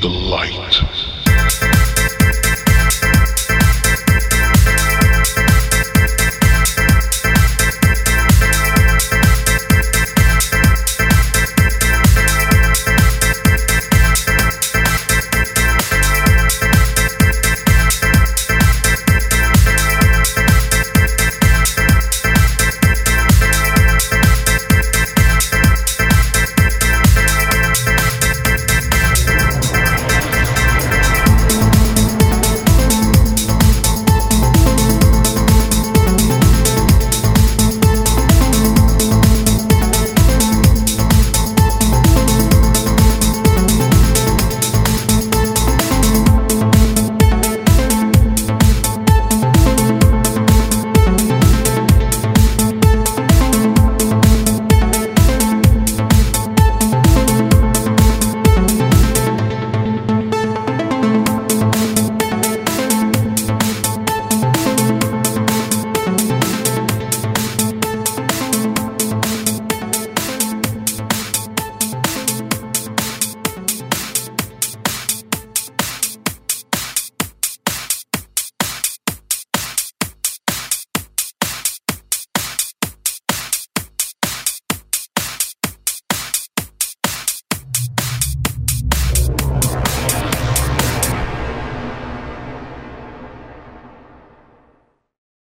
the light.